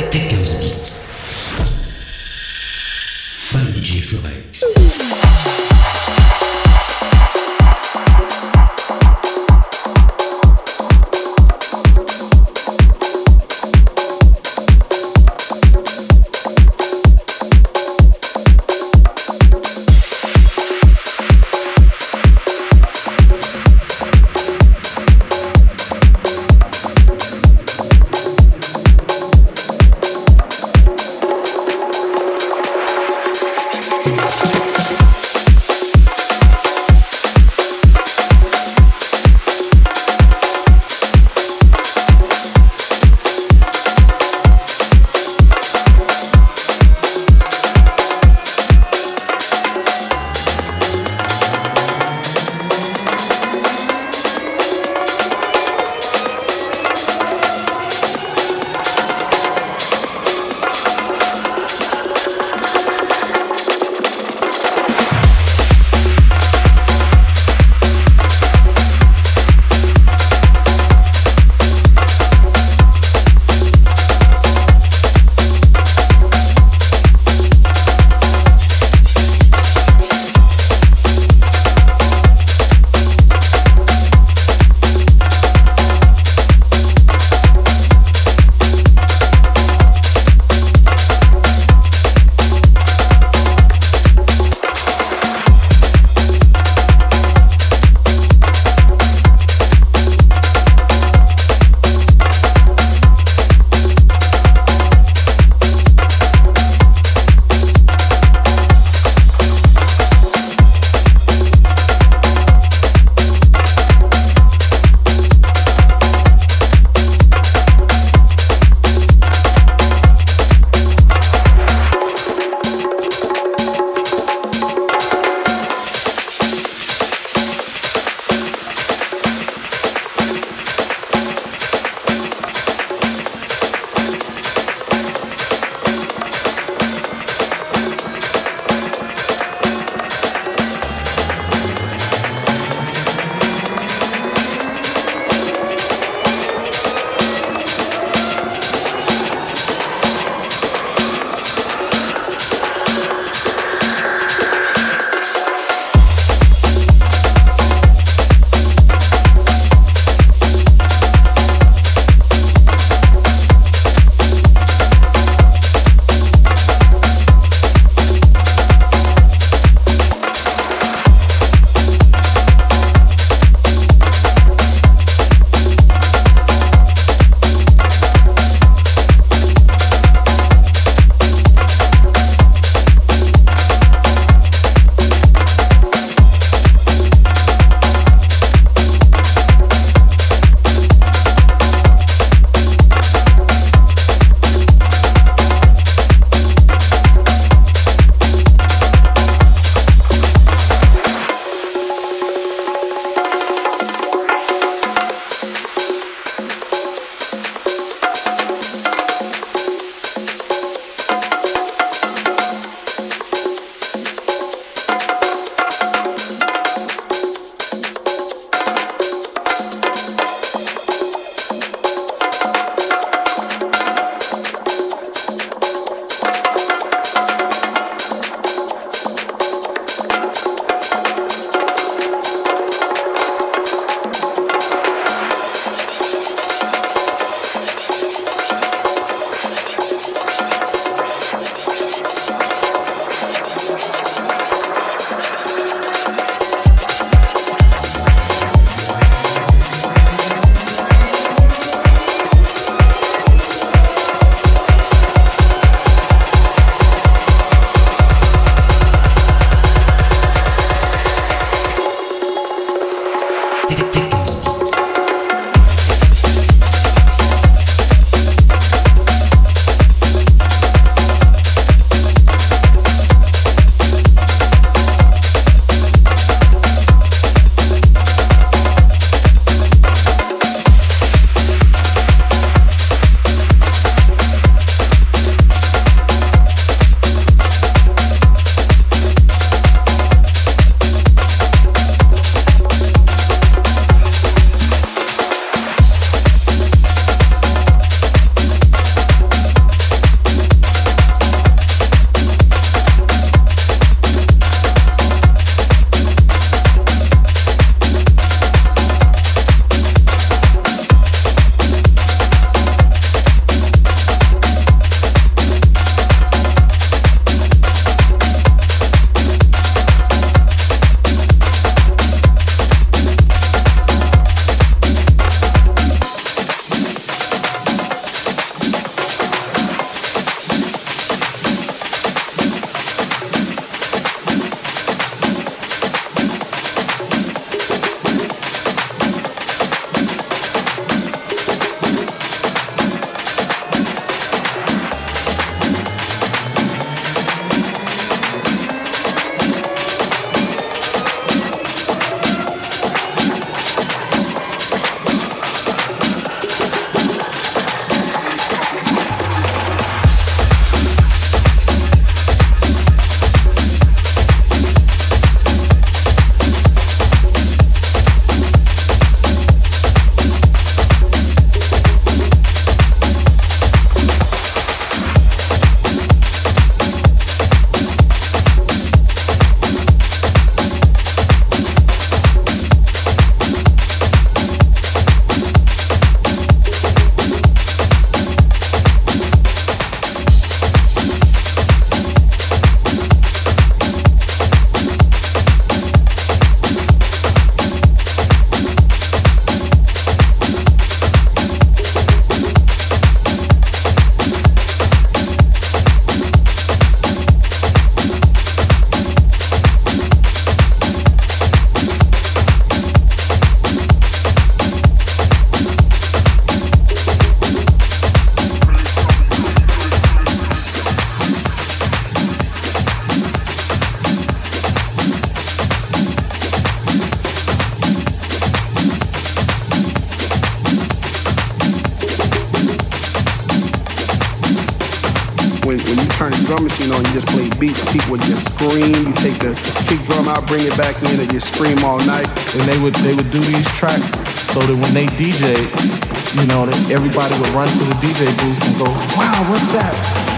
Technos Beats. By DJ Flex. Bring it back in, and you scream all night. And they would they would do these tracks so that when they DJ, you know, everybody would run to the DJ booth and go, "Wow, what's that?"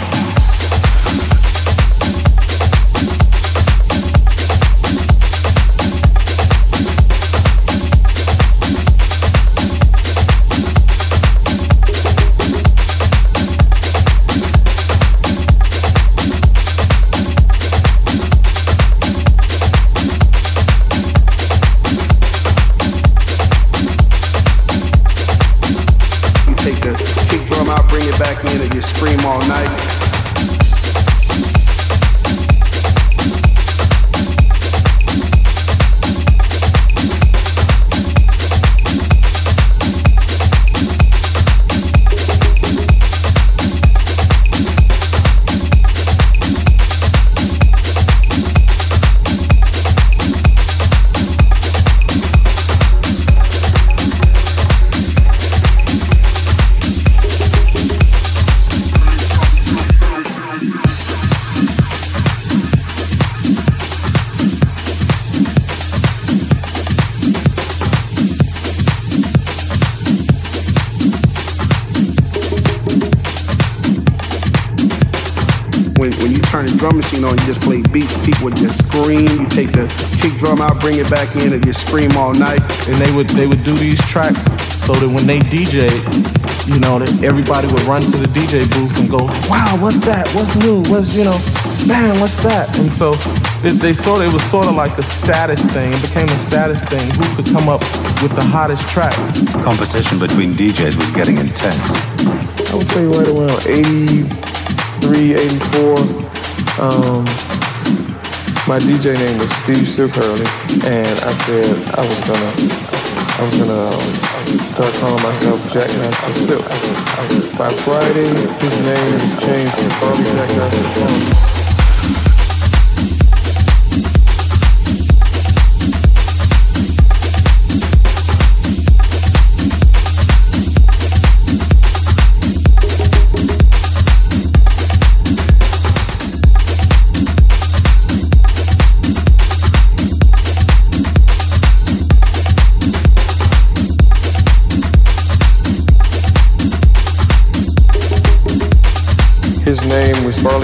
Bring it back in and just scream all night. And they would they would do these tracks so that when they DJ, you know, that everybody would run to the DJ booth and go, "Wow, what's that? What's new? What's you know, man, what's that?" And so it, they sort of it was sort of like a status thing. It became a status thing. Who could come up with the hottest track? Competition between DJs was getting intense. I would say right around 83, 84. Um, my DJ name was Steve Silk Hurley, and I said I was gonna, I was gonna um, start calling myself Jack Master Silk. By Friday, his name changed to Bobby Jack Master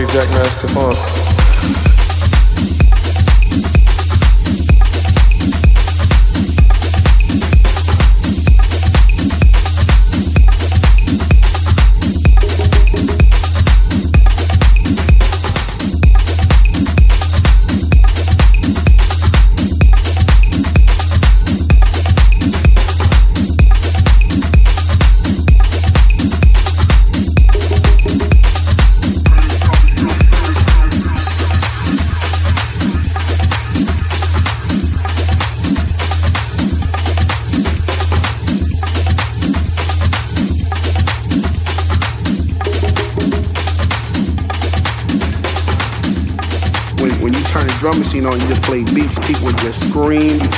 Farley Jackmaster Funk.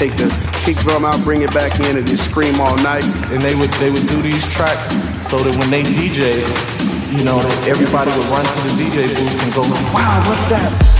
Take the kick drum out, bring it back in, and just scream all night. And they would they would do these tracks so that when they DJ, you know, everybody would run to the DJ booth and go, "Wow, what's that?"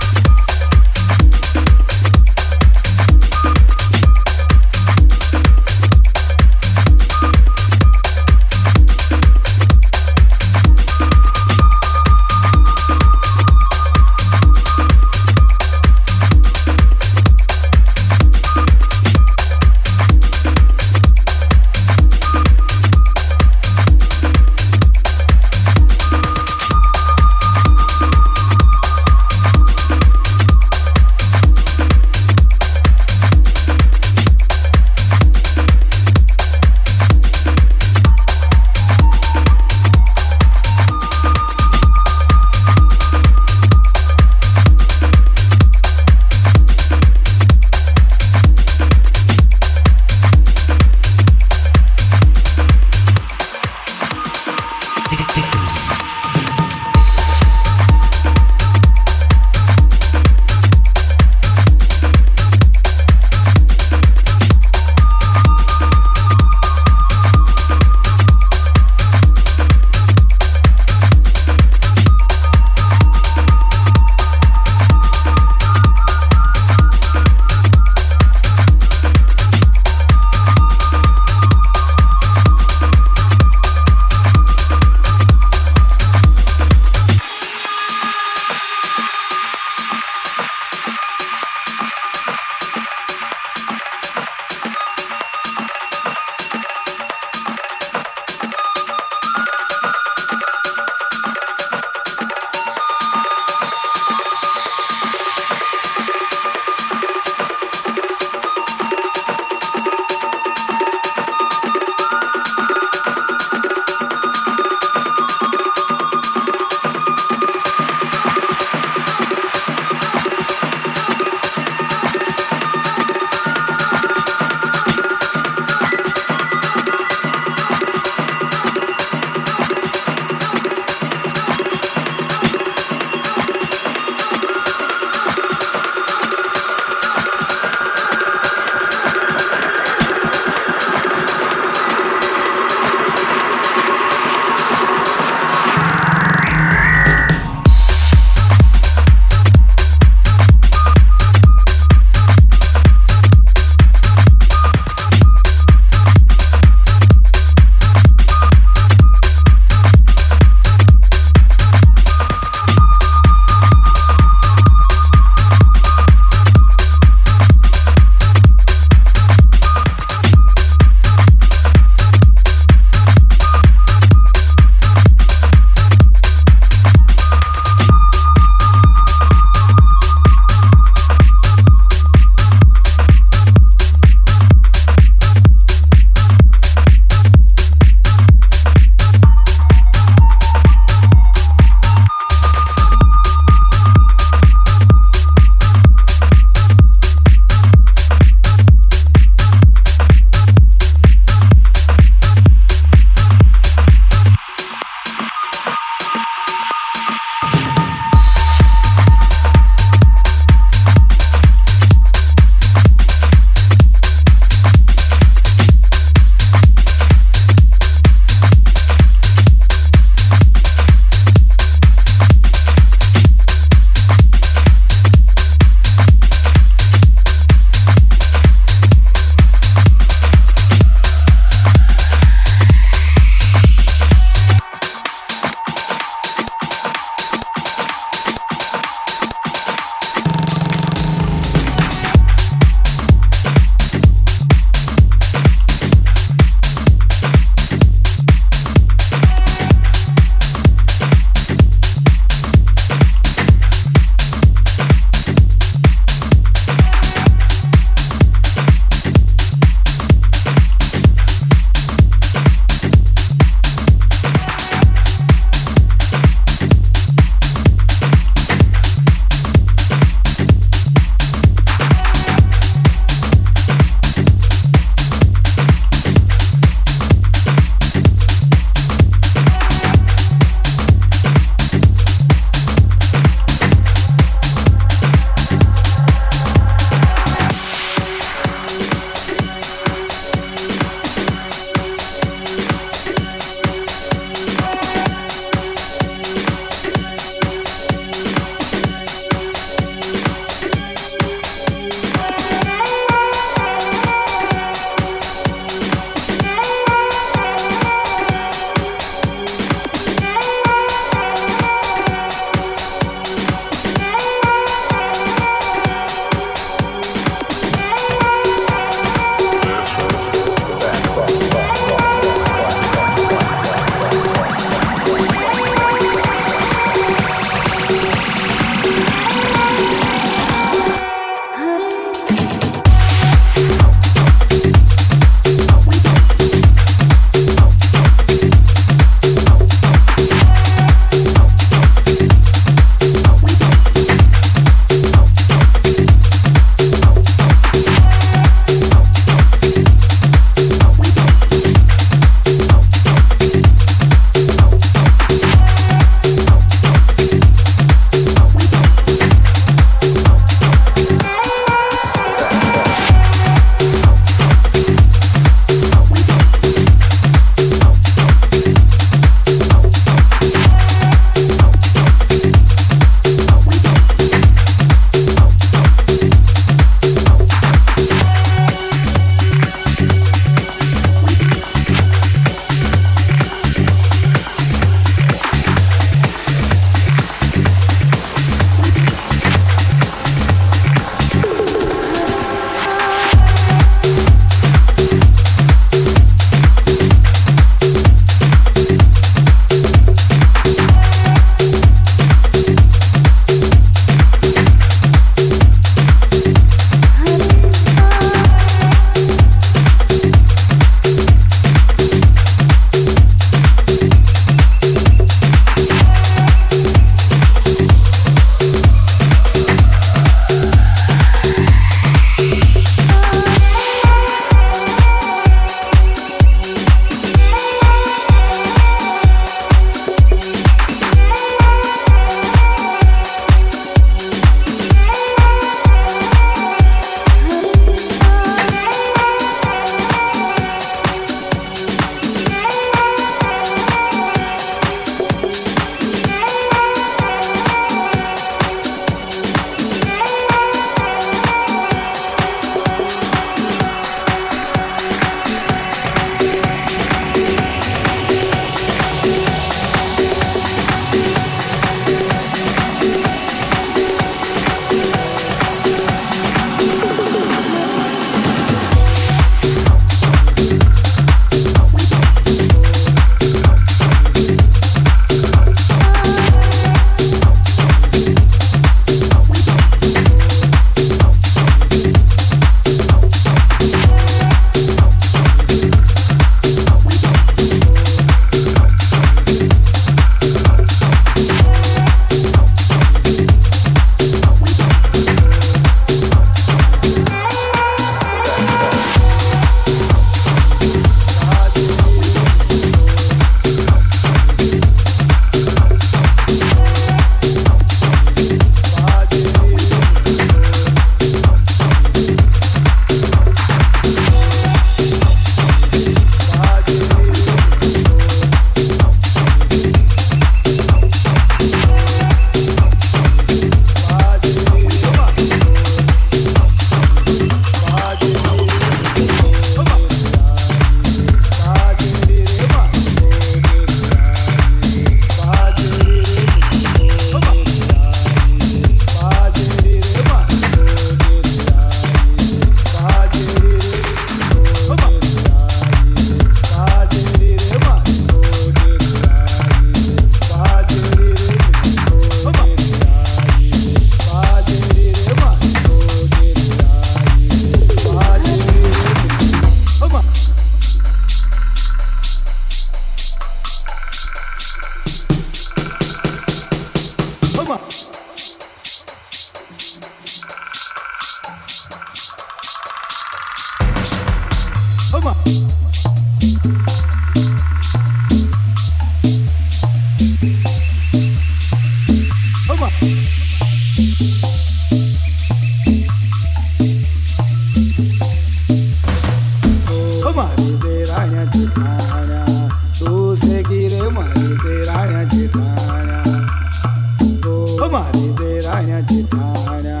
राण्याचे ठाण्या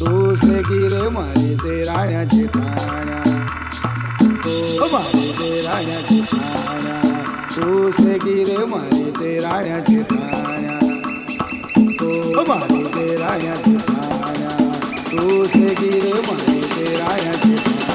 तूच गिरे मारे ते राण्याचे ठाण्या ते राण्याचे ठाण्या तूच गिरे मारे ते राण्याचे ठाण्या तो मारे ते राण्याचे ठाण्या तूच गिरे मारे ते राण्याचे ठाण्या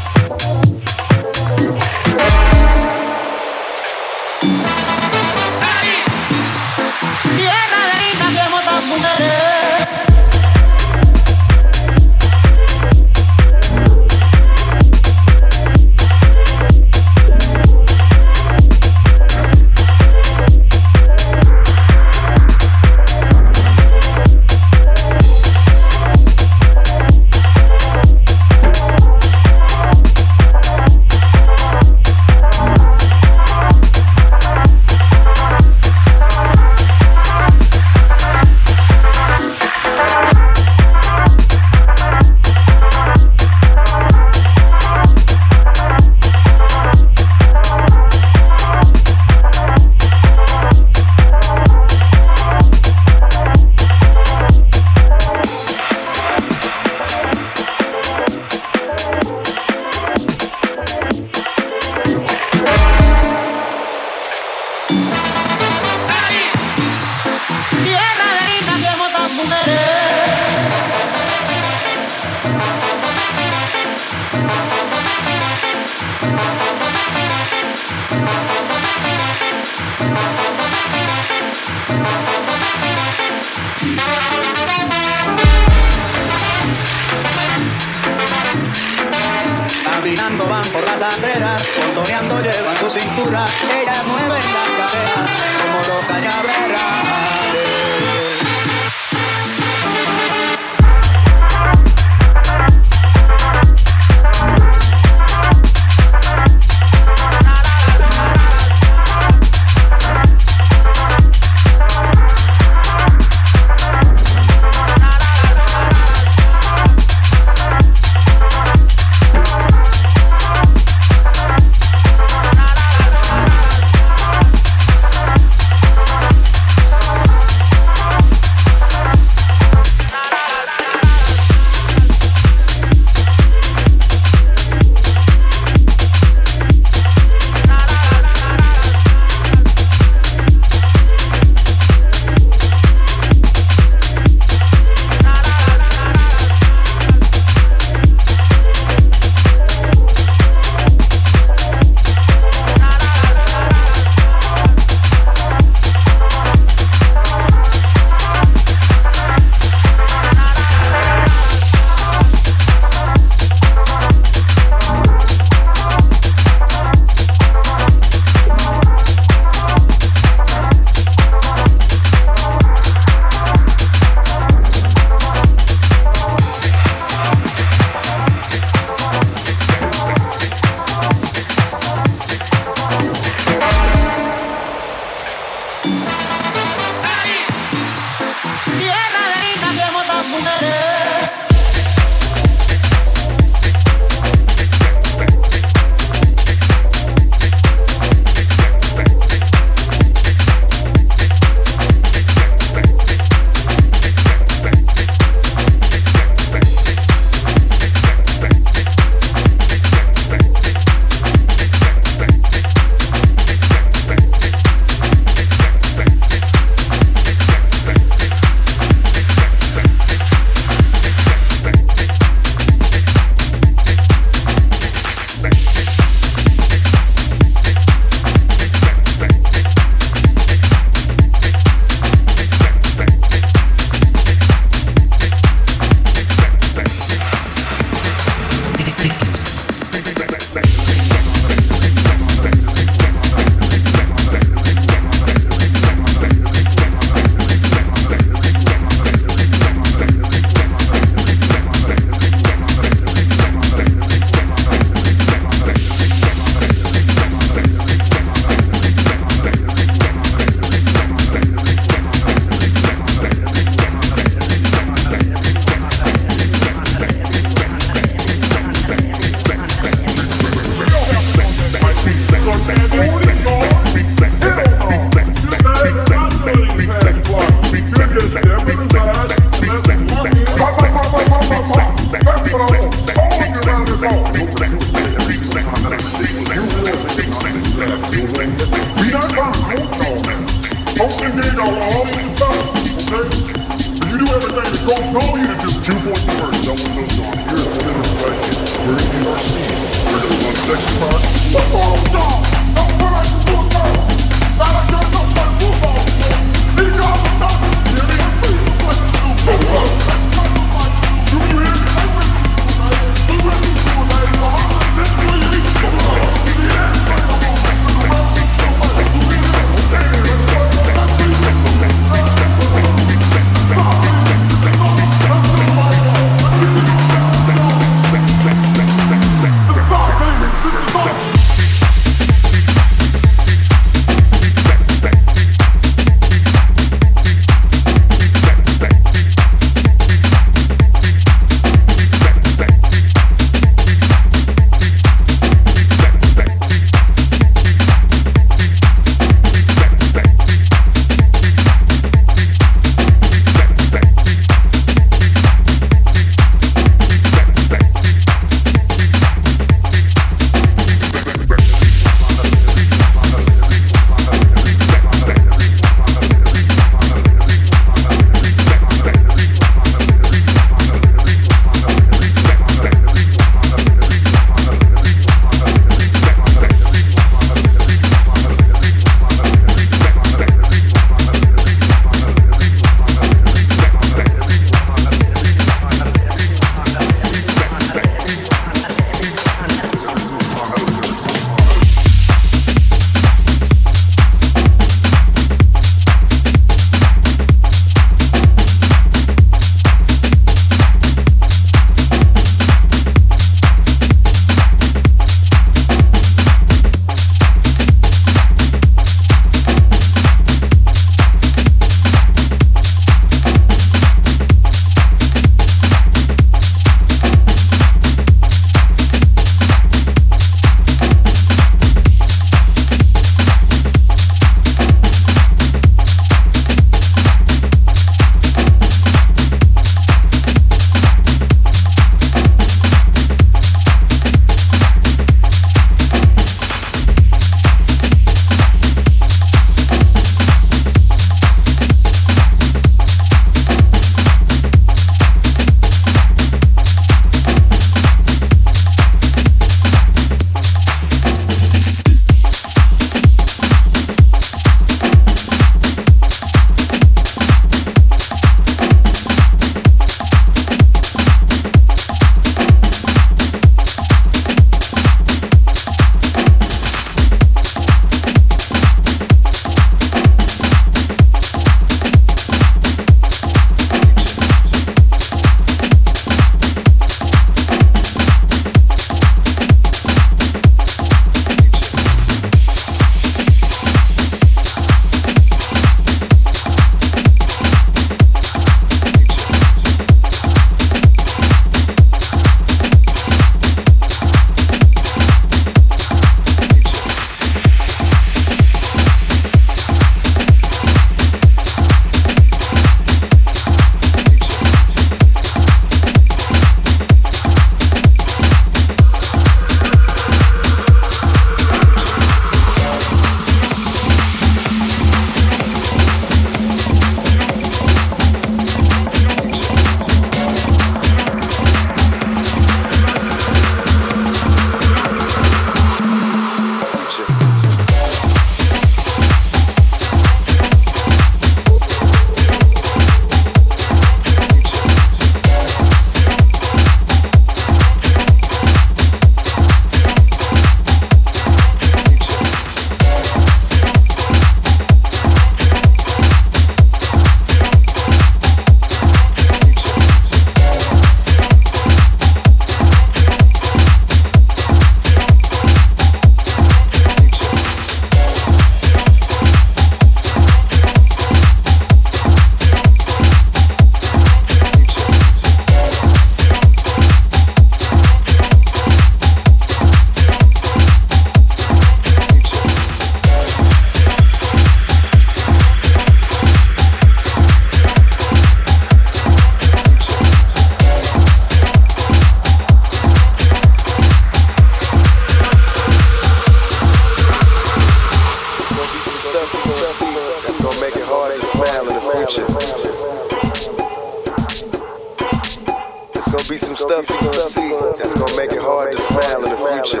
gonna be some stuff you're gonna see that's gonna make it hard to smile in the future.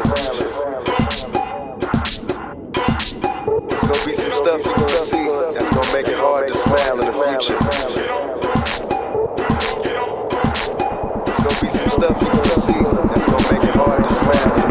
There's gonna be some stuff you're gonna see that's gonna make it hard to smile in the future. There's gonna be some stuff you're gonna see that's gonna make it hard to smile